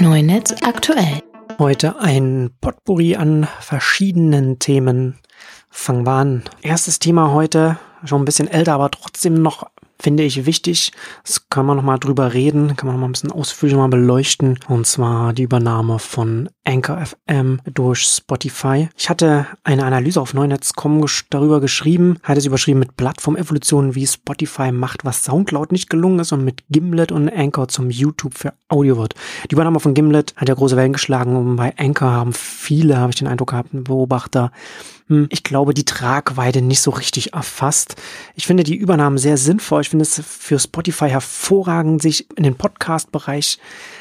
Neunetz aktuell. Heute ein Potpourri an verschiedenen Themen. Fangen wir an. Erstes Thema heute, schon ein bisschen älter, aber trotzdem noch finde ich wichtig. Das kann man nochmal drüber reden, kann man nochmal ein bisschen ausführlicher mal beleuchten. Und zwar die Übernahme von Anchor FM durch Spotify. Ich hatte eine Analyse auf Neunetz.com darüber geschrieben, hatte es überschrieben mit Plattformevolution, wie Spotify macht, was Soundcloud nicht gelungen ist und mit Gimlet und Anchor zum YouTube für Audio wird. Die Übernahme von Gimlet hat ja große Wellen geschlagen und bei Anchor haben viele, habe ich den Eindruck gehabt, Beobachter, ich glaube, die Tragweite nicht so richtig erfasst. Ich finde die Übernahmen sehr sinnvoll. Ich finde es für Spotify hervorragend, sich in den Podcast-Bereich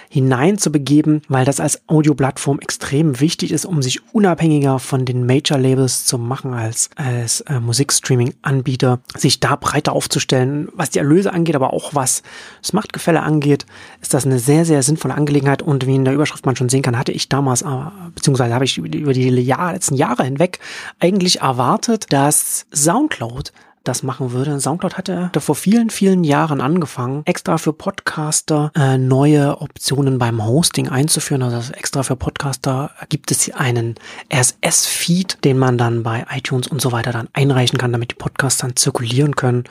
hineinzubegeben, weil das als Audioplattform extrem wichtig ist, um sich unabhängiger von den Major-Labels zu machen als, als äh, Musikstreaming-Anbieter, sich da breiter aufzustellen, was die Erlöse angeht, aber auch was das Machtgefälle angeht, ist das eine sehr, sehr sinnvolle Angelegenheit. Und wie in der Überschrift man schon sehen kann, hatte ich damals, äh, beziehungsweise habe ich über die, über die Jahr, letzten Jahre hinweg eigentlich erwartet, dass Soundcloud das machen würde. Soundcloud hatte vor vielen, vielen Jahren angefangen, extra für Podcaster äh, neue Optionen beim Hosting einzuführen. Also extra für Podcaster gibt es einen RSS-Feed, den man dann bei iTunes und so weiter dann einreichen kann, damit die Podcasts dann zirkulieren können.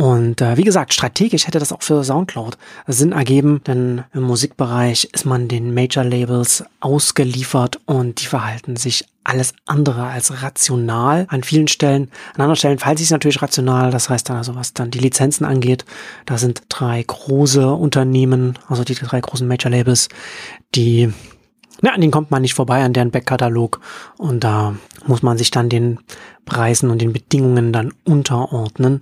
Und äh, wie gesagt, strategisch hätte das auch für Soundcloud Sinn ergeben, denn im Musikbereich ist man den Major-Labels ausgeliefert und die verhalten sich alles andere als rational an vielen Stellen. An anderen Stellen verhalten sie sich natürlich rational, das heißt dann also, was dann die Lizenzen angeht, da sind drei große Unternehmen, also die drei großen Major-Labels, die na, an denen kommt man nicht vorbei, an deren Backkatalog. Und da muss man sich dann den Preisen und den Bedingungen dann unterordnen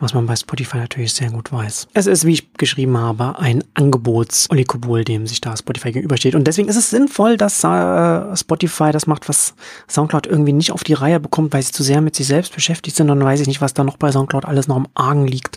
was man bei Spotify natürlich sehr gut weiß. Es ist, wie ich geschrieben habe, ein Angebotsoligopol, dem sich da Spotify gegenübersteht. Und deswegen ist es sinnvoll, dass äh, Spotify das macht, was Soundcloud irgendwie nicht auf die Reihe bekommt, weil sie zu sehr mit sich selbst beschäftigt sind. Und dann weiß ich nicht, was da noch bei Soundcloud alles noch im Argen liegt.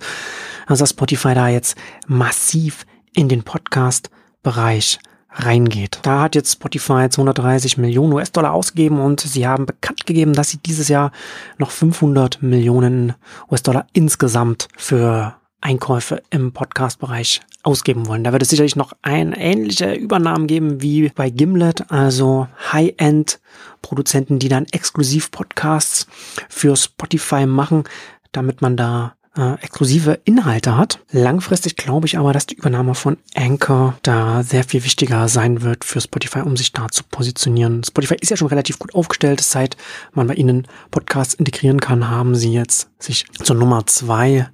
Also Spotify da jetzt massiv in den Podcast-Bereich reingeht. Da hat jetzt Spotify 230 Millionen US-Dollar ausgegeben und sie haben bekannt gegeben, dass sie dieses Jahr noch 500 Millionen US-Dollar insgesamt für Einkäufe im Podcast-Bereich ausgeben wollen. Da wird es sicherlich noch ein ähnliche Übernahmen geben wie bei Gimlet, also High-End-Produzenten, die dann exklusiv Podcasts für Spotify machen, damit man da äh, exklusive Inhalte hat. Langfristig glaube ich aber, dass die Übernahme von Anchor da sehr viel wichtiger sein wird für Spotify, um sich da zu positionieren. Spotify ist ja schon relativ gut aufgestellt. Seit man bei ihnen Podcasts integrieren kann, haben sie jetzt sich zur Nummer zwei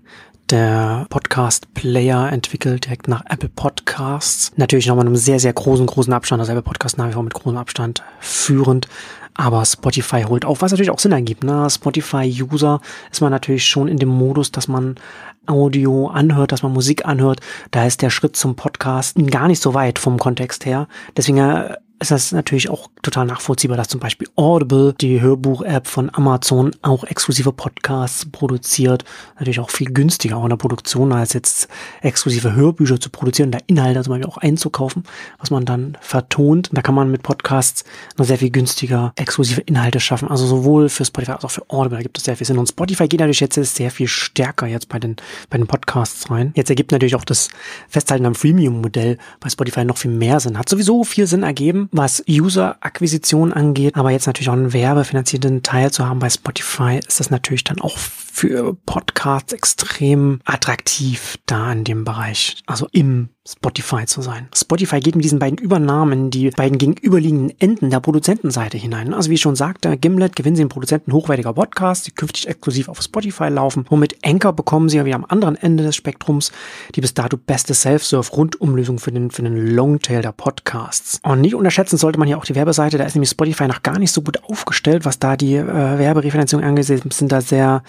der Podcast-Player entwickelt, direkt nach Apple Podcasts. Natürlich nochmal einem sehr, sehr großen, großen Abstand. Also Apple Podcast nach wie vor mit großem Abstand führend. Aber Spotify holt auf, was natürlich auch Sinn ergibt. Ne? Spotify-User ist man natürlich schon in dem Modus, dass man Audio anhört, dass man Musik anhört. Da ist der Schritt zum Podcast gar nicht so weit vom Kontext her. Deswegen äh, ist das natürlich auch total nachvollziehbar, dass zum Beispiel Audible, die Hörbuch-App von Amazon, auch exklusive Podcasts produziert. Natürlich auch viel günstiger auch in der Produktion, als jetzt exklusive Hörbücher zu produzieren, da Inhalte zum Beispiel auch einzukaufen, was man dann vertont. Da kann man mit Podcasts noch sehr viel günstiger exklusive Inhalte schaffen. Also sowohl für Spotify als auch für Audible da gibt es sehr viel Sinn. Und Spotify geht natürlich jetzt sehr viel stärker jetzt bei den, bei den Podcasts rein. Jetzt ergibt natürlich auch das Festhalten am Freemium-Modell bei Spotify noch viel mehr Sinn. Hat sowieso viel Sinn ergeben was User-Akquisition angeht, aber jetzt natürlich auch einen werbefinanzierten Teil zu haben bei Spotify, ist das natürlich dann auch für Podcasts extrem attraktiv da in dem Bereich, also im Spotify zu sein. Spotify geht mit diesen beiden Übernahmen die beiden gegenüberliegenden Enden der Produzentenseite hinein. Also wie ich schon sagte, Gimlet gewinnen sie den Produzenten hochwertiger Podcasts, die künftig exklusiv auf Spotify laufen. Und mit Anchor bekommen sie ja wie am anderen Ende des Spektrums die bis dato beste Self-Serve-Rundumlösung für den, für den Longtail der Podcasts. Und nicht unterschätzen sollte man hier auch die Werbeseite, da ist nämlich Spotify noch gar nicht so gut aufgestellt, was da die äh, Werberefinanzierung angeht, sind da sehr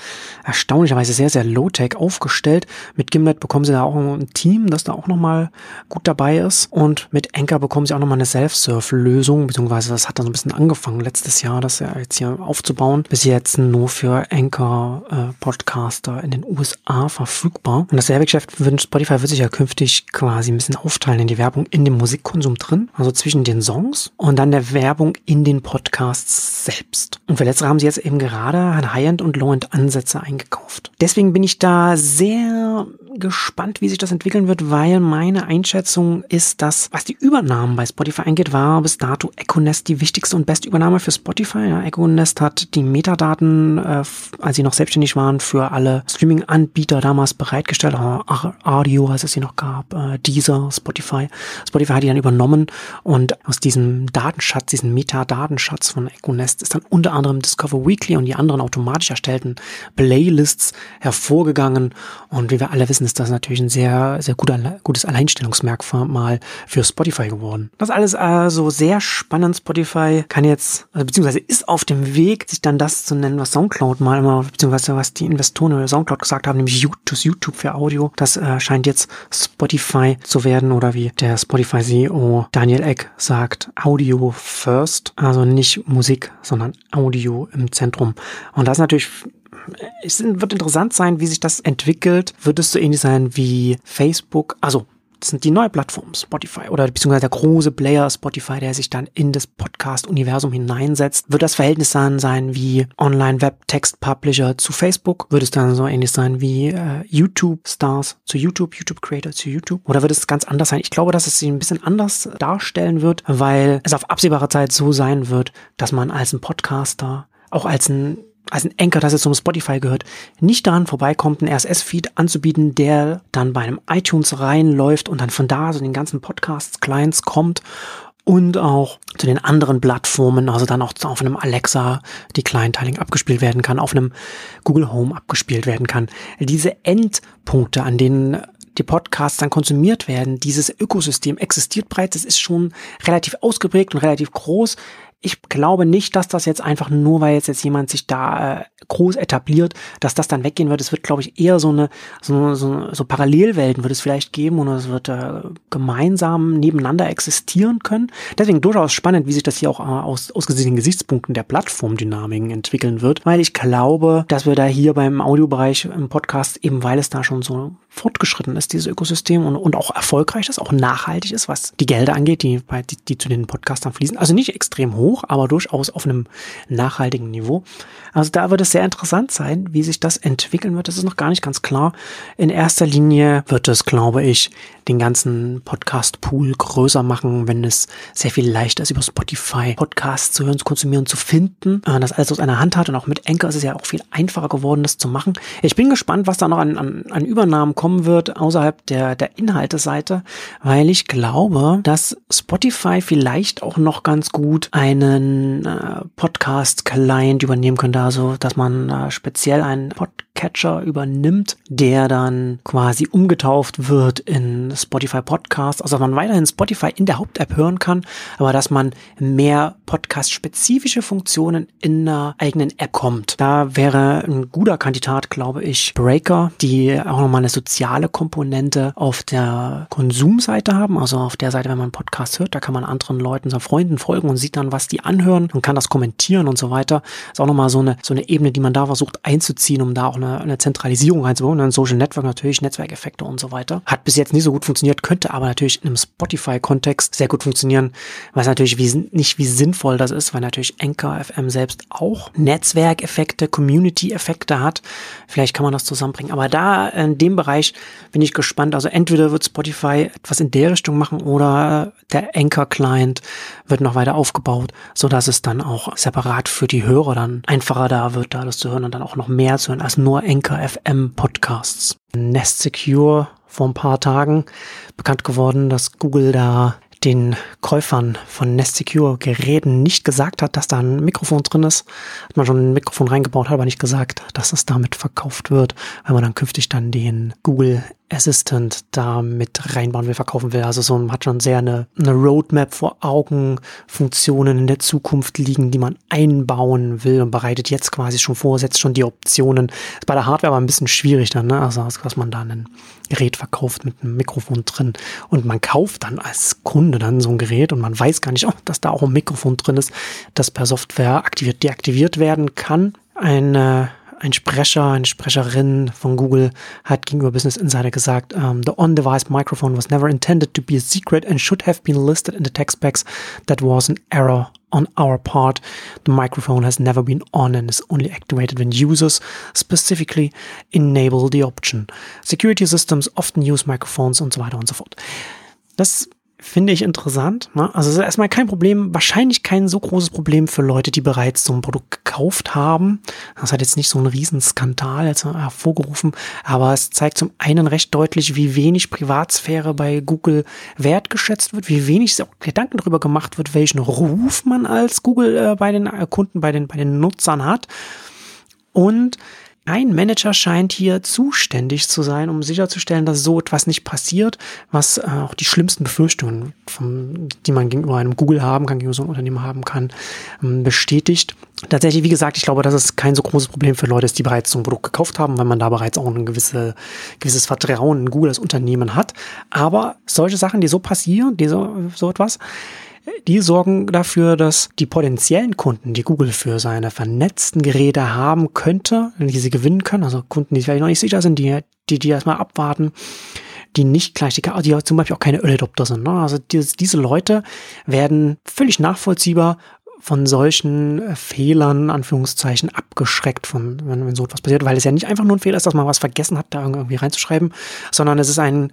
erstaunlicherweise sehr, sehr low-tech aufgestellt. Mit Gimlet bekommen sie da auch ein Team, das da auch nochmal gut dabei ist. Und mit Anchor bekommen sie auch nochmal eine Self-Serve-Lösung, beziehungsweise das hat dann so ein bisschen angefangen letztes Jahr, das ja jetzt hier aufzubauen. Bis jetzt nur für Anchor-Podcaster äh, in den USA verfügbar. Und das Werbegeschäft wird Spotify wird sich ja künftig quasi ein bisschen aufteilen in die Werbung in dem Musikkonsum drin, also zwischen den Songs und dann der Werbung in den Podcasts selbst. Und für letztere haben sie jetzt eben gerade High-End und Low-End Ansätze eingekauft. Deswegen bin ich da sehr gespannt, wie sich das entwickeln wird, weil meine Einschätzung ist, dass, was die Übernahmen bei Spotify angeht, war bis dato Econest die wichtigste und beste Übernahme für Spotify. Ja, Econest hat die Metadaten, äh, als sie noch selbstständig waren, für alle Streaming-Anbieter damals bereitgestellt. Audio, als es sie noch gab, äh, Deezer, Spotify. Spotify hat die dann übernommen und aus diesem Datenschatz, diesen Metadatenschatz von Econest ist dann unter anderem Discover Weekly und die anderen automatisch erstellten Playlists hervorgegangen. Und wie wir alle wissen, ist das natürlich ein sehr, sehr guter, gutes Alleinstellungsmerkmal für Spotify geworden. Das alles also sehr spannend. Spotify kann jetzt, also beziehungsweise ist auf dem Weg, sich dann das zu nennen, was Soundcloud mal immer, beziehungsweise was die Investoren über Soundcloud gesagt haben, nämlich YouTube für Audio. Das äh, scheint jetzt Spotify zu werden oder wie der Spotify CEO Daniel Eck sagt, Audio first, also nicht Musik, sondern Audio im Zentrum. Und das ist natürlich es wird interessant sein, wie sich das entwickelt. Wird es so ähnlich sein wie Facebook? Also das sind die neue Plattform Spotify oder beziehungsweise der große Player Spotify, der sich dann in das Podcast-Universum hineinsetzt. Wird das Verhältnis dann sein wie Online-Web-Text-Publisher zu Facebook? Wird es dann so ähnlich sein wie äh, YouTube-Stars zu YouTube, YouTube-Creator zu YouTube? Oder wird es ganz anders sein? Ich glaube, dass es sich ein bisschen anders darstellen wird, weil es auf absehbare Zeit so sein wird, dass man als ein Podcaster auch als ein als ein Anchor, das jetzt zum Spotify gehört, nicht daran vorbeikommt, einen RSS-Feed anzubieten, der dann bei einem iTunes reinläuft und dann von da so den ganzen Podcasts, Clients kommt und auch zu den anderen Plattformen, also dann auch auf einem Alexa die Clienteling abgespielt werden kann, auf einem Google Home abgespielt werden kann. Diese Endpunkte, an denen die Podcasts dann konsumiert werden, dieses Ökosystem existiert bereits, es ist schon relativ ausgeprägt und relativ groß ich glaube nicht, dass das jetzt einfach nur, weil jetzt, jetzt jemand sich da äh, groß etabliert, dass das dann weggehen wird. Es wird, glaube ich, eher so eine, so, so, so Parallelwelten wird es vielleicht geben und es wird äh, gemeinsam nebeneinander existieren können. Deswegen durchaus spannend, wie sich das hier auch äh, aus, aus den Gesichtspunkten der Plattformdynamiken entwickeln wird, weil ich glaube, dass wir da hier beim Audiobereich im Podcast, eben weil es da schon so fortgeschritten ist, dieses Ökosystem und, und auch erfolgreich ist, auch nachhaltig ist, was die Gelder angeht, die, die, die zu den Podcastern fließen. Also nicht extrem hoch, aber durchaus auf einem nachhaltigen Niveau. Also da wird es sehr interessant sein, wie sich das entwickeln wird. Das ist noch gar nicht ganz klar. In erster Linie wird es, glaube ich, den ganzen Podcast-Pool größer machen, wenn es sehr viel leichter ist, über Spotify Podcasts zu hören, zu konsumieren, zu finden. Äh, das alles aus einer Hand hat und auch mit Anchor ist es ja auch viel einfacher geworden, das zu machen. Ich bin gespannt, was da noch an, an, an Übernahmen kommen wird außerhalb der, der Inhalteseite, weil ich glaube, dass Spotify vielleicht auch noch ganz gut einen äh, Podcast-Client übernehmen könnte, also dass man äh, speziell einen Podcatcher übernimmt, der dann quasi umgetauft wird in Spotify Podcast, also man weiterhin Spotify in der Haupt-App hören kann, aber dass man mehr Podcast-spezifische Funktionen in einer eigenen App kommt. Da wäre ein guter Kandidat, glaube ich, Breaker, die auch nochmal eine soziale Komponente auf der Konsumseite haben, also auf der Seite, wenn man Podcast hört, da kann man anderen Leuten, seinen Freunden folgen und sieht dann, was die anhören und kann das kommentieren und so weiter. Ist auch nochmal so eine, so eine Ebene, die man da versucht einzuziehen, um da auch eine, eine Zentralisierung reinzubauen. Ein Social Network natürlich, Netzwerkeffekte und so weiter. Hat bis jetzt nicht so gut funktioniert, könnte aber natürlich in einem Spotify-Kontext sehr gut funktionieren, weiß natürlich wie, nicht, wie sinnvoll das ist, weil natürlich Anchor FM selbst auch Netzwerkeffekte, Community-Effekte hat. Vielleicht kann man das zusammenbringen. Aber da in dem Bereich bin ich gespannt. Also entweder wird Spotify etwas in der Richtung machen oder der Anchor-Client wird noch weiter aufgebaut, so dass es dann auch separat für die Hörer dann einfacher da wird, da das zu hören und dann auch noch mehr zu hören als nur Anchor FM Podcasts. Nest Secure vor ein paar Tagen bekannt geworden, dass Google da den Käufern von Nest Secure Geräten nicht gesagt hat, dass da ein Mikrofon drin ist. Hat man schon ein Mikrofon reingebaut, hat aber nicht gesagt, dass es damit verkauft wird, weil man dann künftig dann den Google Assistant da mit reinbauen will, verkaufen will. Also so hat schon sehr eine, eine Roadmap vor Augen, Funktionen in der Zukunft liegen, die man einbauen will und bereitet jetzt quasi schon vor, setzt schon die Optionen. Ist bei der Hardware aber ein bisschen schwierig dann, ne? Also dass man da ein Gerät verkauft mit einem Mikrofon drin und man kauft dann als Kunde dann so ein Gerät und man weiß gar nicht, oh, dass da auch ein Mikrofon drin ist, das per Software aktiviert, deaktiviert werden kann. Eine ein Sprecher, eine Sprecherin von Google hat gegenüber Business Insider gesagt, um, the on-device microphone was never intended to be a secret and should have been listed in the text specs. That was an error on our part. The microphone has never been on and is only activated when users specifically enable the option. Security systems often use microphones und so weiter und so fort. Das finde ich interessant. Ne? Also es ist erstmal kein Problem, wahrscheinlich kein so großes Problem für Leute, die bereits so ein Produkt gekauft haben. Das hat jetzt nicht so einen Riesenskandal hervorgerufen, aber es zeigt zum einen recht deutlich, wie wenig Privatsphäre bei Google wertgeschätzt wird, wie wenig auch Gedanken darüber gemacht wird, welchen Ruf man als Google äh, bei den Kunden, bei den, bei den Nutzern hat. Und ein Manager scheint hier zuständig zu sein, um sicherzustellen, dass so etwas nicht passiert, was äh, auch die schlimmsten Befürchtungen, vom, die man gegenüber einem Google haben kann, gegenüber so einem Unternehmen haben kann, ähm, bestätigt. Tatsächlich, wie gesagt, ich glaube, dass es kein so großes Problem für Leute ist, die bereits so ein Produkt gekauft haben, weil man da bereits auch ein gewisse, gewisses Vertrauen in Google als Unternehmen hat. Aber solche Sachen, die so passieren, die so, so etwas, die sorgen dafür, dass die potenziellen Kunden, die Google für seine vernetzten Geräte haben könnte, die sie gewinnen können, also Kunden, die vielleicht noch nicht sicher sind, die, die, die erstmal abwarten, die nicht gleich, die, die zum Beispiel auch keine Early Adopter sind. Ne? Also die, diese Leute werden völlig nachvollziehbar von solchen äh, Fehlern, Anführungszeichen, abgeschreckt, von, wenn, wenn so etwas passiert, weil es ja nicht einfach nur ein Fehler ist, dass man was vergessen hat, da irgendwie reinzuschreiben, sondern es ist ein,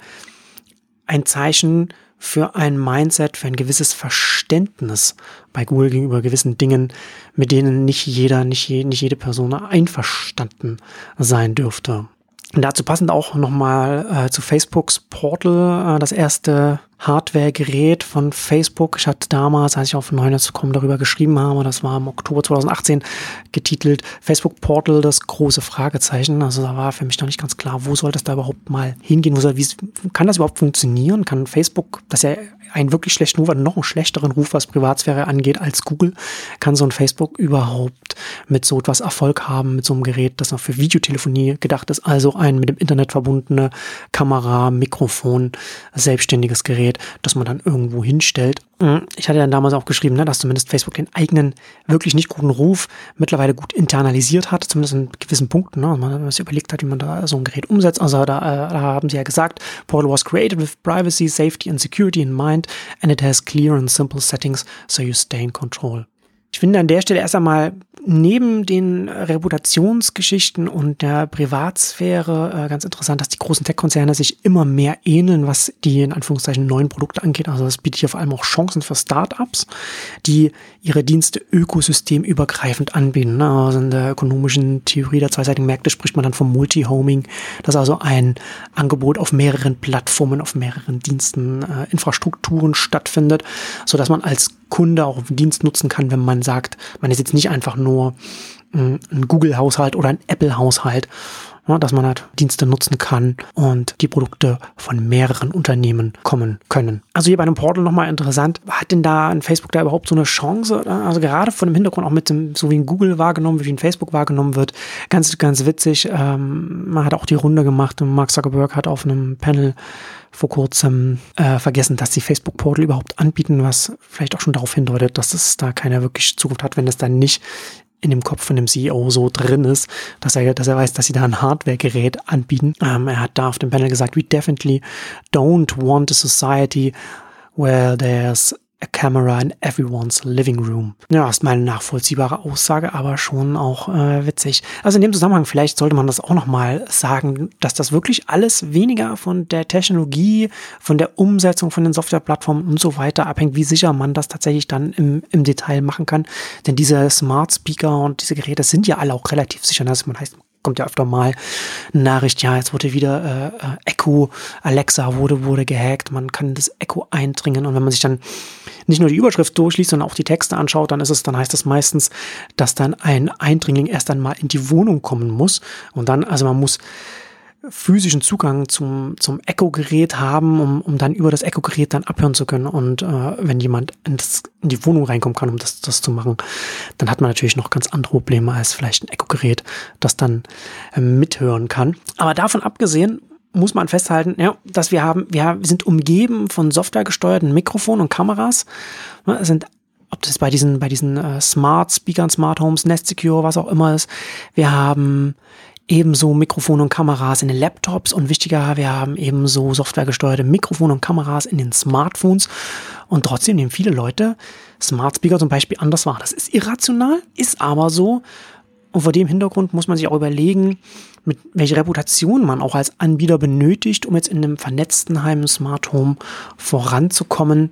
ein Zeichen für ein Mindset, für ein gewisses Verständnis bei Google gegenüber gewissen Dingen, mit denen nicht jeder, nicht, je, nicht jede Person einverstanden sein dürfte. Und dazu passend auch nochmal äh, zu Facebooks Portal, äh, das erste Hardware-Gerät von Facebook. Ich hatte damals, als ich auf Neunetz.com darüber geschrieben habe, das war im Oktober 2018 getitelt, Facebook Portal, das große Fragezeichen. Also da war für mich noch nicht ganz klar, wo soll das da überhaupt mal hingehen? Wo soll, wie, kann das überhaupt funktionieren? Kann Facebook, das ja einen wirklich schlechten Ruf, noch einen schlechteren Ruf, was Privatsphäre angeht, als Google, kann so ein Facebook überhaupt mit so etwas Erfolg haben, mit so einem Gerät, das noch für Videotelefonie gedacht ist, also ein mit dem Internet verbundene Kamera, Mikrofon, selbstständiges Gerät, das man dann irgendwo hinstellt. Mhm. Ich hatte dann damals auch geschrieben, ne, dass zumindest Facebook den eigenen wirklich nicht guten Ruf mittlerweile gut internalisiert hat, zumindest in gewissen Punkten. Ne, man sich überlegt hat, wie man da so ein Gerät umsetzt. Also da, äh, da haben sie ja gesagt, Portal was created with privacy, safety and security in mind and it has clear and simple settings so you stay in control. Ich finde an der Stelle erst einmal neben den Reputationsgeschichten und der Privatsphäre äh, ganz interessant, dass die großen Tech-Konzerne sich immer mehr ähneln, was die in Anführungszeichen neuen Produkte angeht. Also das bietet hier vor allem auch Chancen für Startups, die ihre Dienste ökosystemübergreifend anbieten. Ne? Also in der ökonomischen Theorie der zweiseitigen Märkte spricht man dann vom Multi-Homing, dass also ein Angebot auf mehreren Plattformen, auf mehreren Diensten, äh, Infrastrukturen stattfindet, so dass man als Kunde auch Dienst nutzen kann, wenn man sagt, man ist jetzt nicht einfach nur hm, ein Google-Haushalt oder ein Apple-Haushalt, dass man halt Dienste nutzen kann und die Produkte von mehreren Unternehmen kommen können. Also hier bei einem Portal nochmal interessant, hat denn da ein Facebook da überhaupt so eine Chance? Also gerade von dem Hintergrund auch mit dem, so wie ein Google wahrgenommen, wie ein Facebook wahrgenommen wird, ganz, ganz witzig. Ähm, man hat auch die Runde gemacht und Mark Zuckerberg hat auf einem Panel vor kurzem äh, vergessen, dass die Facebook Portal überhaupt anbieten, was vielleicht auch schon darauf hindeutet, dass es da keine wirklich Zukunft hat, wenn es dann nicht in dem Kopf von dem CEO so drin ist, dass er, dass er weiß, dass sie da ein Hardware-Gerät anbieten. Ähm, er hat da auf dem Panel gesagt, we definitely don't want a society where there's a camera in everyone's living room. Ja, ist mal eine nachvollziehbare Aussage, aber schon auch äh, witzig. Also in dem Zusammenhang, vielleicht sollte man das auch nochmal sagen, dass das wirklich alles weniger von der Technologie, von der Umsetzung von den Softwareplattformen und so weiter abhängt, wie sicher man das tatsächlich dann im, im Detail machen kann. Denn diese Smart Speaker und diese Geräte sind ja alle auch relativ sicher. Das heißt, kommt ja öfter mal Nachricht, ja, jetzt wurde wieder äh, äh, Echo, Alexa wurde, wurde gehackt, man kann das Echo eindringen und wenn man sich dann nicht nur die Überschrift durchliest, sondern auch die Texte anschaut, dann ist es, dann heißt es meistens, dass dann ein Eindringling erst einmal in die Wohnung kommen muss und dann, also man muss physischen Zugang zum, zum Echo-Gerät haben, um, um dann über das Echo-Gerät dann abhören zu können. Und äh, wenn jemand in, das, in die Wohnung reinkommen kann, um das, das zu machen, dann hat man natürlich noch ganz andere Probleme als vielleicht ein Echo-Gerät, das dann äh, mithören kann. Aber davon abgesehen muss man festhalten, ja, dass wir haben, wir, sind umgeben von softwaregesteuerten Mikrofonen und Kameras. Es sind ob das bei diesen, bei diesen äh, Smart Speakern, Smart Homes, Nest Secure, was auch immer ist. Wir haben ebenso Mikrofone und Kameras in den Laptops und wichtiger, wir haben ebenso softwaregesteuerte Mikrofone und Kameras in den Smartphones und trotzdem nehmen viele Leute Smart Speaker zum Beispiel anders wahr. Das ist irrational, ist aber so. Und vor dem Hintergrund muss man sich auch überlegen, mit welcher Reputation man auch als Anbieter benötigt, um jetzt in einem vernetzten Heim Smart Home voranzukommen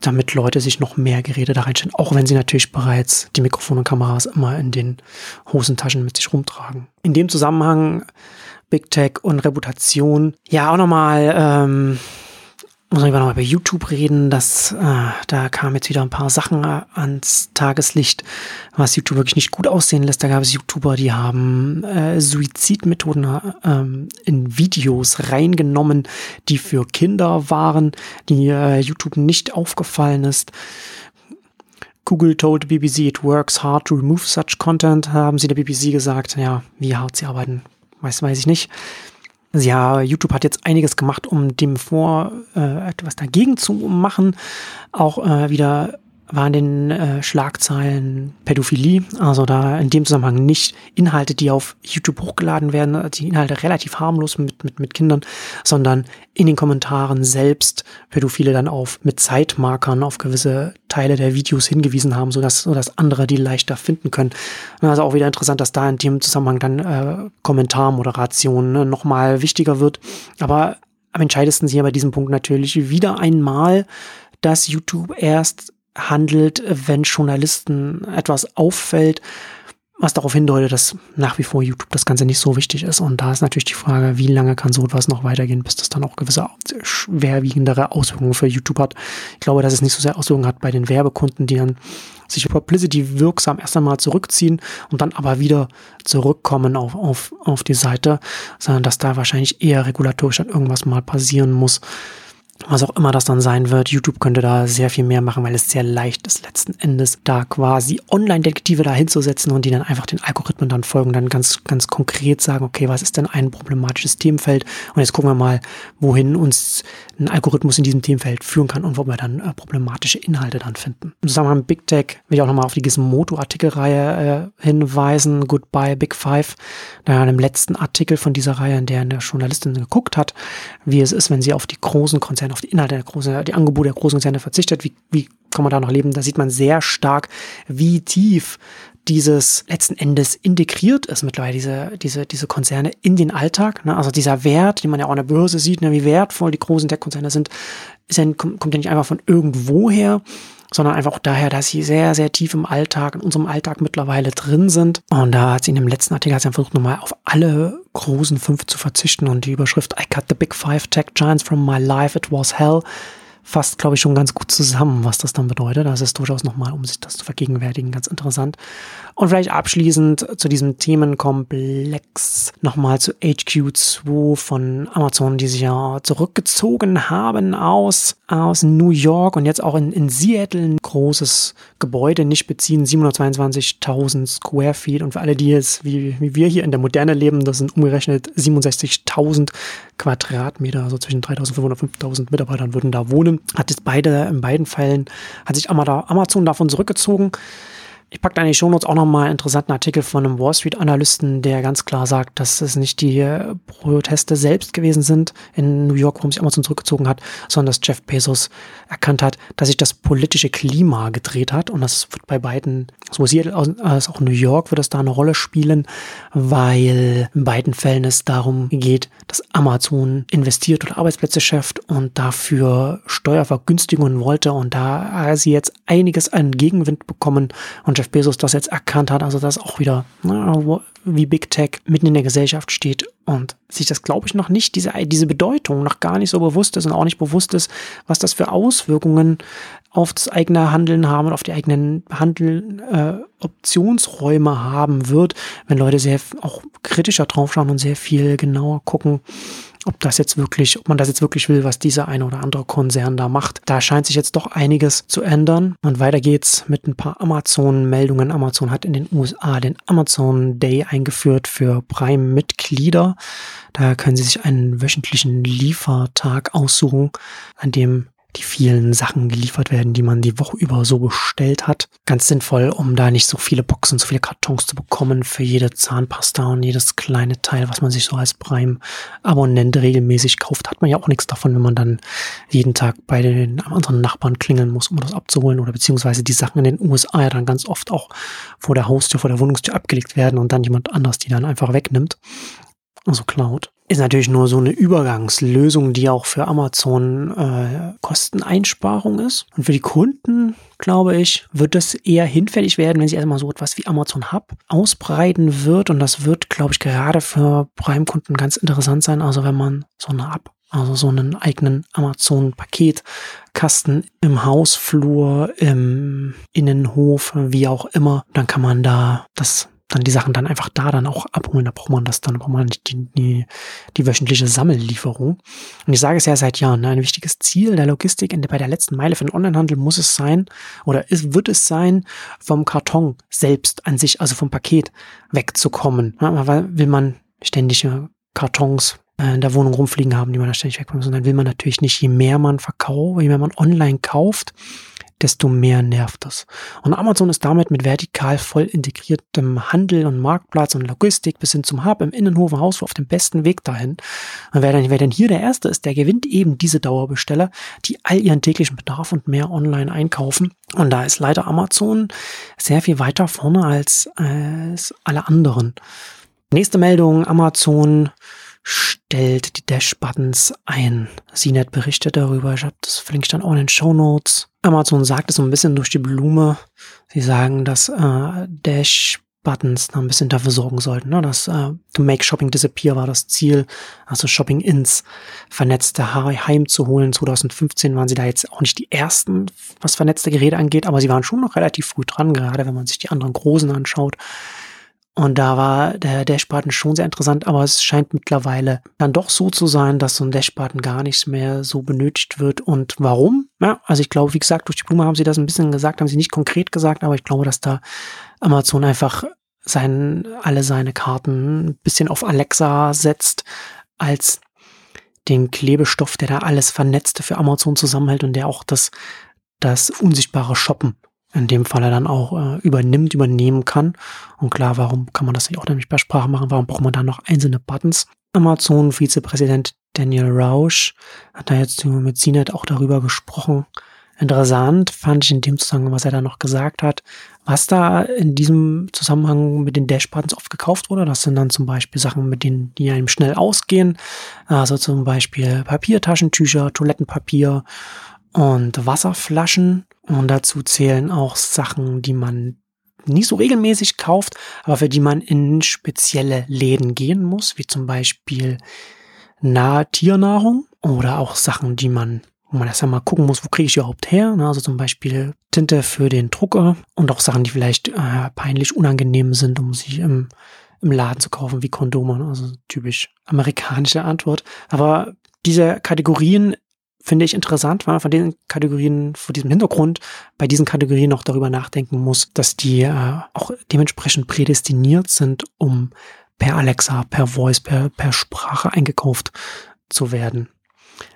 damit Leute sich noch mehr Geräte da reinstellen, auch wenn sie natürlich bereits die Mikrofone und Kameras immer in den Hosentaschen mit sich rumtragen. In dem Zusammenhang Big Tech und Reputation, ja auch nochmal ähm, muss man nochmal über YouTube reden, dass äh, da kamen jetzt wieder ein paar Sachen äh, ans Tageslicht, was YouTube wirklich nicht gut aussehen lässt. Da gab es YouTuber, die haben äh, Suizidmethoden äh, in Videos reingenommen, die für Kinder waren, die äh, YouTube nicht aufgefallen ist. Google told BBC it works hard to remove such content, haben sie der BBC gesagt. Ja, wie hart sie arbeiten, weiß, weiß ich nicht. Ja, YouTube hat jetzt einiges gemacht, um dem vor äh, etwas dagegen zu machen. Auch äh, wieder waren den äh, Schlagzeilen Pädophilie, also da in dem Zusammenhang nicht Inhalte, die auf YouTube hochgeladen werden, also die Inhalte relativ harmlos mit, mit, mit Kindern, sondern in den Kommentaren selbst Pädophile dann auf mit Zeitmarkern auf gewisse Teile der Videos hingewiesen haben, sodass, sodass andere die leichter finden können. Also auch wieder interessant, dass da in dem Zusammenhang dann äh, Kommentarmoderation ne, nochmal wichtiger wird. Aber am entscheidendsten sind ja bei diesem Punkt natürlich wieder einmal, dass YouTube erst handelt, wenn Journalisten etwas auffällt, was darauf hindeutet, dass nach wie vor YouTube das Ganze nicht so wichtig ist. Und da ist natürlich die Frage, wie lange kann so etwas noch weitergehen, bis das dann auch gewisse schwerwiegendere Auswirkungen für YouTube hat. Ich glaube, dass es nicht so sehr Auswirkungen hat bei den Werbekunden, die dann sich Publicity wirksam erst einmal zurückziehen und dann aber wieder zurückkommen auf, auf, auf die Seite, sondern dass da wahrscheinlich eher regulatorisch dann irgendwas mal passieren muss, was auch immer das dann sein wird. YouTube könnte da sehr viel mehr machen, weil es sehr leicht ist, letzten Endes da quasi Online-Detektive da hinzusetzen und die dann einfach den Algorithmen dann folgen, dann ganz, ganz konkret sagen, okay, was ist denn ein problematisches Themenfeld? Und jetzt gucken wir mal, wohin uns ein Algorithmus in diesem Themenfeld führen kann und wo wir dann äh, problematische Inhalte dann finden. Im Zusammenhang mit Big Tech will ich auch nochmal auf die Gizmodo-Artikelreihe äh, hinweisen, Goodbye Big Five. Da dem letzten Artikel von dieser Reihe, in der eine Journalistin geguckt hat, wie es ist, wenn sie auf die großen Konzerne, auf die Inhalte der großen, die Angebote der großen Konzerne verzichtet, wie, wie kann man da noch leben? Da sieht man sehr stark, wie tief dieses letzten Endes integriert ist mittlerweile, diese, diese, diese Konzerne in den Alltag. Ne? Also dieser Wert, den man ja auch an der Börse sieht, ne? wie wertvoll die großen Tech-Konzerne sind, ist ja, kommt, kommt ja nicht einfach von irgendwo her, sondern einfach auch daher, dass sie sehr, sehr tief im Alltag, in unserem Alltag mittlerweile drin sind. Und da hat sie in dem letzten Artikel hat sie versucht, nochmal auf alle großen fünf zu verzichten und die Überschrift I cut the big five tech giants from my life, it was hell fasst, glaube ich, schon ganz gut zusammen, was das dann bedeutet. Das ist durchaus nochmal, um sich das zu vergegenwärtigen, ganz interessant. Und vielleicht abschließend zu diesem Themenkomplex nochmal zu HQ2 von Amazon, die sich ja zurückgezogen haben aus, aus New York und jetzt auch in, in Seattle ein großes Gebäude nicht beziehen, 722.000 Square Feet. Und für alle, die jetzt, wie, wie wir hier in der Moderne leben, das sind umgerechnet 67.000 Quadratmeter, also zwischen 3.500 und 5.000 Mitarbeitern würden da wohnen. Hat jetzt beide, in beiden Fällen, hat sich Amazon davon zurückgezogen. Ich packe da in die Shownotes auch nochmal einen interessanten Artikel von einem Wall Street Analysten, der ganz klar sagt, dass es nicht die äh, Proteste selbst gewesen sind in New York, warum sich Amazon zurückgezogen hat, sondern dass Jeff Bezos erkannt hat, dass sich das politische Klima gedreht hat und das wird bei beiden, sowohl Seattle als auch New York wird es da eine Rolle spielen, weil in beiden Fällen es darum geht, dass Amazon investiert oder Arbeitsplätze schafft und dafür Steuervergünstigungen wollte und da sie jetzt einiges an Gegenwind bekommen und Jeff Bezos das jetzt erkannt hat, also das auch wieder, na, wie Big Tech mitten in der Gesellschaft steht und sich das, glaube ich, noch nicht, diese, diese Bedeutung noch gar nicht so bewusst ist und auch nicht bewusst ist, was das für Auswirkungen auf das eigene Handeln haben und auf die eigenen Handel, äh, Optionsräume haben wird, wenn Leute sehr auch kritischer draufschauen und sehr viel genauer gucken, ob das jetzt wirklich, ob man das jetzt wirklich will, was dieser eine oder andere Konzern da macht. Da scheint sich jetzt doch einiges zu ändern. Und weiter geht's mit ein paar Amazon-Meldungen. Amazon hat in den USA den Amazon Day eingeführt für Prime-Mitglieder. Da können Sie sich einen wöchentlichen Liefertag aussuchen, an dem die vielen Sachen geliefert werden, die man die Woche über so bestellt hat. Ganz sinnvoll, um da nicht so viele Boxen, so viele Kartons zu bekommen für jede Zahnpasta und jedes kleine Teil, was man sich so als Prime-Abonnent regelmäßig kauft. Hat man ja auch nichts davon, wenn man dann jeden Tag bei den anderen Nachbarn klingeln muss, um das abzuholen oder beziehungsweise die Sachen in den USA ja dann ganz oft auch vor der Haustür, vor der Wohnungstür abgelegt werden und dann jemand anders die dann einfach wegnimmt. Also Cloud ist natürlich nur so eine Übergangslösung, die auch für Amazon äh, Kosteneinsparung ist. Und für die Kunden, glaube ich, wird das eher hinfällig werden, wenn sie erstmal so etwas wie Amazon Hub ausbreiten wird. Und das wird, glaube ich, gerade für Prime-Kunden ganz interessant sein. Also wenn man so eine Hub also so einen eigenen Amazon-Paketkasten im Hausflur, im Innenhof, wie auch immer, dann kann man da das dann die Sachen dann einfach da dann auch abholen. Da braucht man das dann, braucht man nicht die, die, die wöchentliche Sammellieferung. Und ich sage es ja seit Jahren, ne, ein wichtiges Ziel der Logistik in, bei der letzten Meile für den Onlinehandel muss es sein, oder ist, wird es sein, vom Karton selbst an sich, also vom Paket wegzukommen. Weil will man ständige Kartons äh, in der Wohnung rumfliegen haben, die man da ständig wegbringt, sondern will man natürlich nicht, je mehr man verkauft, je mehr man online kauft, desto mehr nervt das. Und Amazon ist damit mit vertikal voll integriertem Handel und Marktplatz und Logistik bis hin zum Hub im Innenhof und Hausflur auf dem besten Weg dahin. Und wer denn, wer denn hier der Erste ist, der gewinnt eben diese Dauerbesteller, die all ihren täglichen Bedarf und mehr online einkaufen. Und da ist leider Amazon sehr viel weiter vorne als, als alle anderen. Nächste Meldung, Amazon stellt die Dash-Buttons ein. CNET berichtet darüber. Ich habe das verlinke ich dann auch in den Show Notes. Amazon sagt es so ein bisschen durch die Blume. Sie sagen, dass äh, Dash Buttons da ein bisschen dafür sorgen sollten, ne? dass äh, to make shopping disappear war das Ziel, also Shopping ins vernetzte Heim zu holen. 2015 waren sie da jetzt auch nicht die ersten, was vernetzte Geräte angeht, aber sie waren schon noch relativ früh dran, gerade wenn man sich die anderen großen anschaut. Und da war der Dashbutton schon sehr interessant, aber es scheint mittlerweile dann doch so zu sein, dass so ein Dashbutton gar nicht mehr so benötigt wird. Und warum? Ja, also ich glaube, wie gesagt, durch die Blume haben sie das ein bisschen gesagt, haben sie nicht konkret gesagt, aber ich glaube, dass da Amazon einfach sein, alle seine Karten ein bisschen auf Alexa setzt als den Klebestoff, der da alles Vernetzte für Amazon zusammenhält und der auch das, das unsichtbare Shoppen in dem Falle dann auch äh, übernimmt, übernehmen kann. Und klar, warum kann man das nicht auch nämlich bei Sprache machen? Warum braucht man da noch einzelne Buttons? Amazon-Vizepräsident Daniel Rausch hat da jetzt mit CNET auch darüber gesprochen. Interessant fand ich in dem Zusammenhang, was er da noch gesagt hat, was da in diesem Zusammenhang mit den Dash-Buttons oft gekauft wurde. Das sind dann zum Beispiel Sachen, mit denen die einem schnell ausgehen. Also zum Beispiel Papiertaschentücher, Toilettenpapier und Wasserflaschen. Und dazu zählen auch Sachen, die man nicht so regelmäßig kauft, aber für die man in spezielle Läden gehen muss, wie zum Beispiel nahe Tiernahrung oder auch Sachen, die man, wo man erst einmal gucken muss, wo kriege ich überhaupt her. Also zum Beispiel Tinte für den Drucker und auch Sachen, die vielleicht äh, peinlich unangenehm sind, um sie im, im Laden zu kaufen, wie Kondome. Also typisch amerikanische Antwort. Aber diese Kategorien finde ich interessant, weil man von den Kategorien, vor diesem Hintergrund, bei diesen Kategorien noch darüber nachdenken muss, dass die äh, auch dementsprechend prädestiniert sind, um per Alexa, per Voice, per, per Sprache eingekauft zu werden.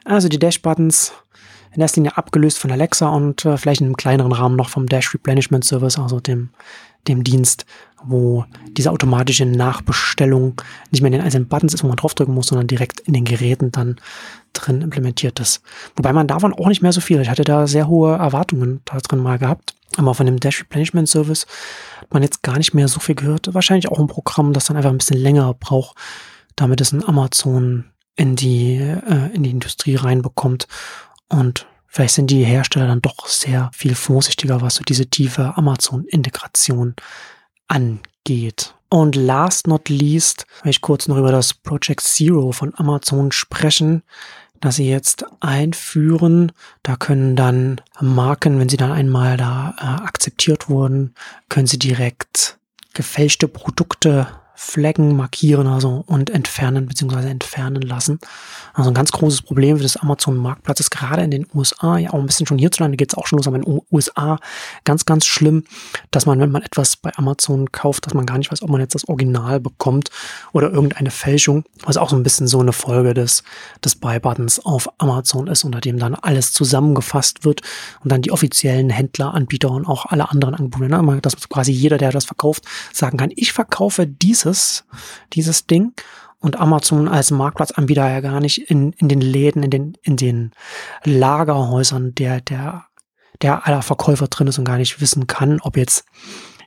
Also die Dash-Buttons in erster Linie abgelöst von Alexa und äh, vielleicht in einem kleineren Rahmen noch vom Dash Replenishment Service, also dem, dem Dienst, wo diese automatische Nachbestellung nicht mehr in den einzelnen Buttons ist, wo man draufdrücken muss, sondern direkt in den Geräten dann drin implementiert ist. Wobei man davon auch nicht mehr so viel. Ich hatte da sehr hohe Erwartungen da drin mal gehabt. Aber von dem Dash Replenishment Service hat man jetzt gar nicht mehr so viel gehört. Wahrscheinlich auch ein Programm, das dann einfach ein bisschen länger braucht, damit es ein Amazon in die, äh, in die Industrie reinbekommt. Und vielleicht sind die Hersteller dann doch sehr viel vorsichtiger, was so diese tiefe Amazon-Integration angeht. Und last not least, will ich kurz noch über das Project Zero von Amazon sprechen, das sie jetzt einführen. Da können dann Marken, wenn sie dann einmal da äh, akzeptiert wurden, können sie direkt gefälschte Produkte Flecken markieren also und entfernen bzw. entfernen lassen. Also ein ganz großes Problem für das Amazon-Marktplatz ist gerade in den USA, ja auch ein bisschen schon hierzulande geht es auch schon los, aber in den USA ganz, ganz schlimm, dass man, wenn man etwas bei Amazon kauft, dass man gar nicht weiß, ob man jetzt das Original bekommt oder irgendeine Fälschung, was auch so ein bisschen so eine Folge des, des Buy-Buttons auf Amazon ist, unter dem dann alles zusammengefasst wird und dann die offiziellen Händler, Anbieter und auch alle anderen Angebote, ne, dass quasi jeder, der das verkauft, sagen kann, ich verkaufe dieses, dieses Ding und Amazon als Marktplatzanbieter ja gar nicht in, in den Läden, in den, in den Lagerhäusern der, der, der aller Verkäufer drin ist und gar nicht wissen kann, ob jetzt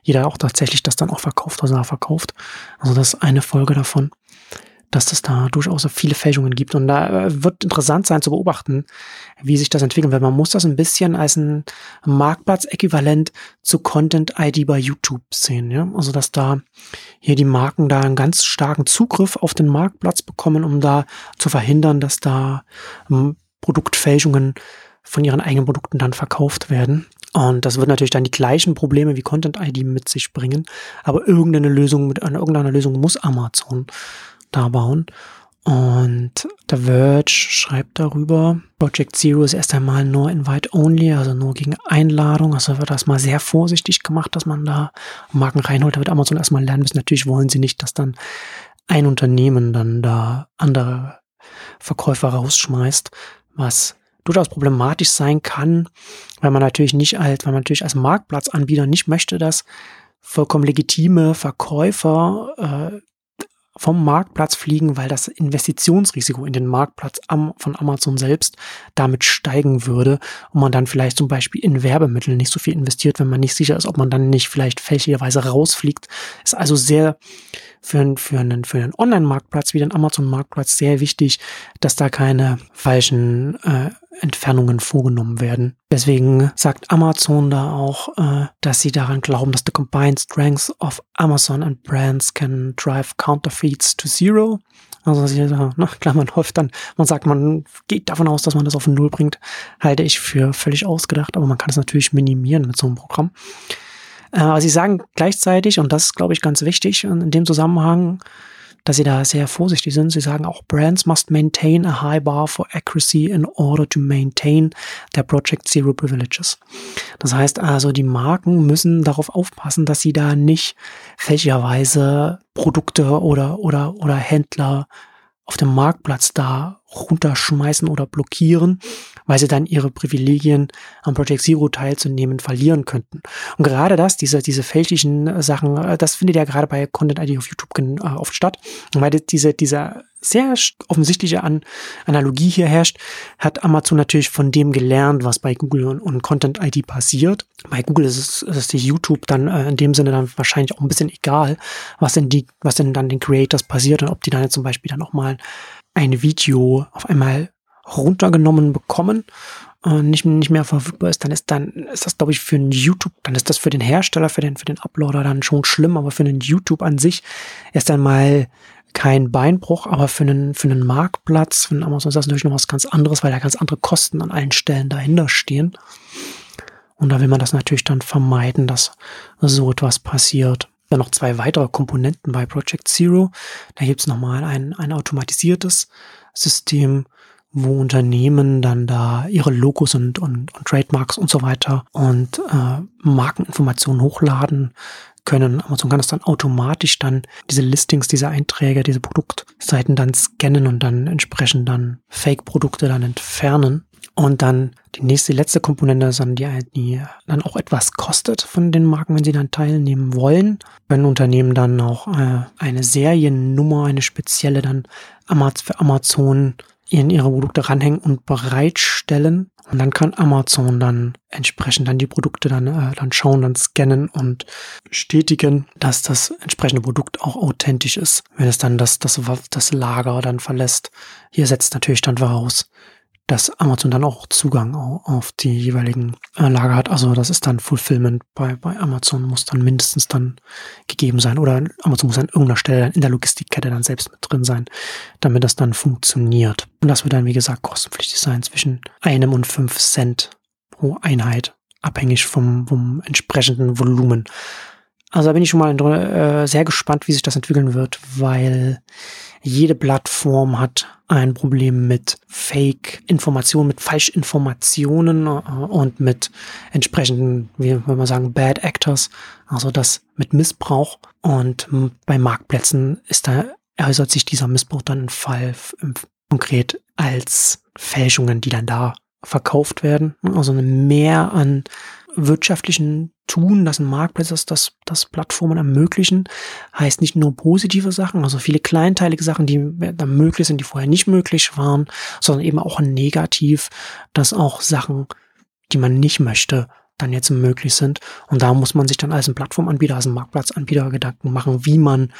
jeder auch tatsächlich das dann auch verkauft oder verkauft. Also das ist eine Folge davon dass es da durchaus viele Fälschungen gibt. Und da äh, wird interessant sein zu beobachten, wie sich das entwickelt, weil man muss das ein bisschen als ein Marktplatz-Äquivalent zu Content-ID bei YouTube sehen. Ja? Also dass da hier die Marken da einen ganz starken Zugriff auf den Marktplatz bekommen, um da zu verhindern, dass da ähm, Produktfälschungen von ihren eigenen Produkten dann verkauft werden. Und das wird natürlich dann die gleichen Probleme wie Content ID mit sich bringen. Aber irgendeine Lösung mit einer irgendeiner Lösung muss Amazon da bauen. Und The Verge schreibt darüber, Project Zero ist erst einmal nur Invite Only, also nur gegen Einladung. Also wird das mal sehr vorsichtig gemacht, dass man da Marken reinholt. Da wird Amazon erstmal lernen müssen. Natürlich wollen sie nicht, dass dann ein Unternehmen dann da andere Verkäufer rausschmeißt, was durchaus problematisch sein kann, weil man natürlich nicht als, weil man natürlich als Marktplatzanbieter nicht möchte, dass vollkommen legitime Verkäufer äh, vom Marktplatz fliegen, weil das Investitionsrisiko in den Marktplatz von Amazon selbst damit steigen würde und man dann vielleicht zum Beispiel in Werbemittel nicht so viel investiert, wenn man nicht sicher ist, ob man dann nicht vielleicht fälschlicherweise rausfliegt. Ist also sehr für, einen, für einen, für einen Online-Marktplatz wie den Amazon-Marktplatz sehr wichtig, dass da keine falschen äh, Entfernungen vorgenommen werden. Deswegen sagt Amazon da auch, äh, dass sie daran glauben, dass the combined strengths of Amazon and brands can drive counterfeits to zero. Also sie, na, klar, man hofft dann, man sagt, man geht davon aus, dass man das auf Null bringt, halte ich für völlig ausgedacht, aber man kann es natürlich minimieren mit so einem Programm. Äh, aber sie sagen gleichzeitig, und das ist, glaube ich, ganz wichtig in dem Zusammenhang, dass sie da sehr vorsichtig sind. Sie sagen auch, Brands must maintain a high bar for accuracy in order to maintain their Project Zero Privileges. Das heißt also, die Marken müssen darauf aufpassen, dass sie da nicht fälschlicherweise Produkte oder, oder, oder Händler auf dem Marktplatz da runterschmeißen oder blockieren, weil sie dann ihre Privilegien am Project Zero teilzunehmen verlieren könnten. Und gerade das, diese, diese fälschlichen Sachen, äh, das findet ja gerade bei Content ID auf YouTube äh, oft statt. Und weil diese, dieser sehr offensichtliche An Analogie hier herrscht, hat Amazon natürlich von dem gelernt, was bei Google und, und Content ID passiert. Bei Google ist es, ist es YouTube dann äh, in dem Sinne dann wahrscheinlich auch ein bisschen egal, was denn die, was denn dann den Creators passiert und ob die dann jetzt zum Beispiel dann auch mal ein Video auf einmal runtergenommen bekommen und nicht, nicht mehr verfügbar ist, dann ist dann ist das glaube ich für einen YouTube, dann ist das für den Hersteller, für den für den Uploader dann schon schlimm, aber für einen YouTube an sich ist dann mal kein Beinbruch, aber für einen für einen Marktplatz, für einen Amazon ist das natürlich noch was ganz anderes, weil da ganz andere Kosten an allen Stellen dahinter stehen. Und da will man das natürlich dann vermeiden, dass so etwas passiert. Dann noch zwei weitere Komponenten bei Project Zero. Da gibt es nochmal ein, ein automatisiertes System, wo Unternehmen dann da ihre Logos und, und, und Trademarks und so weiter und äh, Markeninformationen hochladen können. Amazon kann das dann automatisch dann diese Listings, diese Einträge, diese Produktseiten dann scannen und dann entsprechend dann Fake-Produkte dann entfernen. Und dann die nächste, letzte Komponente ist dann die, die dann auch etwas kostet von den Marken, wenn sie dann teilnehmen wollen. Wenn Unternehmen dann auch äh, eine Seriennummer, eine spezielle dann für Amazon in ihre Produkte ranhängen und bereitstellen. Und dann kann Amazon dann entsprechend dann die Produkte dann, äh, dann schauen, dann scannen und bestätigen, dass das entsprechende Produkt auch authentisch ist, wenn es dann das, das, das Lager dann verlässt. Hier setzt natürlich dann voraus, dass Amazon dann auch Zugang auf die jeweiligen äh, Lager hat. Also das ist dann Fulfillment bei, bei Amazon muss dann mindestens dann gegeben sein oder Amazon muss an irgendeiner Stelle in der Logistikkette dann selbst mit drin sein, damit das dann funktioniert. Und das wird dann, wie gesagt, kostenpflichtig sein zwischen einem und fünf Cent pro Einheit, abhängig vom, vom entsprechenden Volumen Also da bin ich schon mal äh, sehr gespannt, wie sich das entwickeln wird, weil jede Plattform hat ein Problem mit Fake-Informationen, mit Falschinformationen äh, und mit entsprechenden, wie würde man sagen, Bad Actors, also das mit Missbrauch. Und bei Marktplätzen ist da, äußert sich dieser Missbrauch dann im Fall im, konkret als Fälschungen, die dann da verkauft werden. Also Mehr an wirtschaftlichen Tun, das ein Marktplatz ist, das, das Plattformen ermöglichen, heißt nicht nur positive Sachen, also viele kleinteilige Sachen, die dann möglich sind, die vorher nicht möglich waren, sondern eben auch negativ, dass auch Sachen, die man nicht möchte, dann jetzt möglich sind. Und da muss man sich dann als ein Plattformanbieter, als ein Marktplatzanbieter Gedanken machen, wie man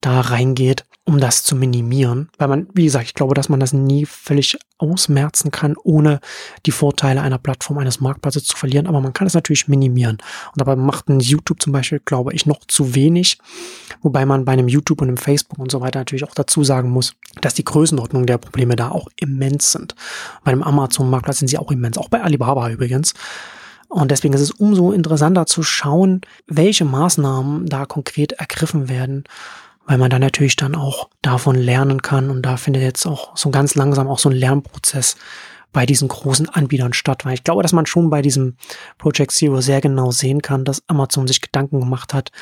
da reingeht, um das zu minimieren. Weil man, wie gesagt, ich glaube, dass man das nie völlig ausmerzen kann, ohne die Vorteile einer Plattform, eines Marktplatzes zu verlieren. Aber man kann es natürlich minimieren. Und dabei macht ein YouTube zum Beispiel, glaube ich, noch zu wenig. Wobei man bei einem YouTube und einem Facebook und so weiter natürlich auch dazu sagen muss, dass die Größenordnung der Probleme da auch immens sind. Bei einem Amazon-Marktplatz sind sie auch immens. Auch bei Alibaba übrigens. Und deswegen ist es umso interessanter zu schauen, welche Maßnahmen da konkret ergriffen werden weil man dann natürlich dann auch davon lernen kann. Und da findet jetzt auch so ganz langsam auch so ein Lernprozess bei diesen großen Anbietern statt. Weil ich glaube, dass man schon bei diesem Project Zero sehr genau sehen kann, dass Amazon sich Gedanken gemacht hat,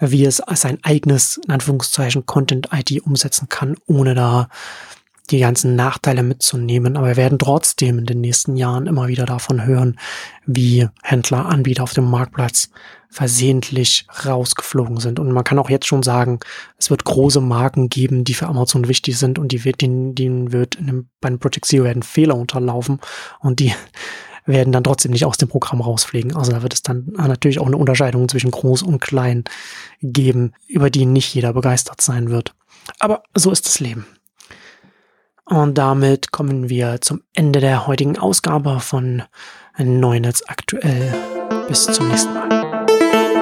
wie es sein eigenes, in Anführungszeichen, Content-ID umsetzen kann, ohne da die ganzen Nachteile mitzunehmen. Aber wir werden trotzdem in den nächsten Jahren immer wieder davon hören, wie Händler, Anbieter auf dem Marktplatz versehentlich rausgeflogen sind. Und man kann auch jetzt schon sagen, es wird große Marken geben, die für Amazon wichtig sind und die wird, denen, wird in dem, bei dem Project Zero werden Fehler unterlaufen und die werden dann trotzdem nicht aus dem Programm rausfliegen. Also da wird es dann natürlich auch eine Unterscheidung zwischen groß und klein geben, über die nicht jeder begeistert sein wird. Aber so ist das Leben. Und damit kommen wir zum Ende der heutigen Ausgabe von Neunetz aktuell. Bis zum nächsten Mal. Thank you.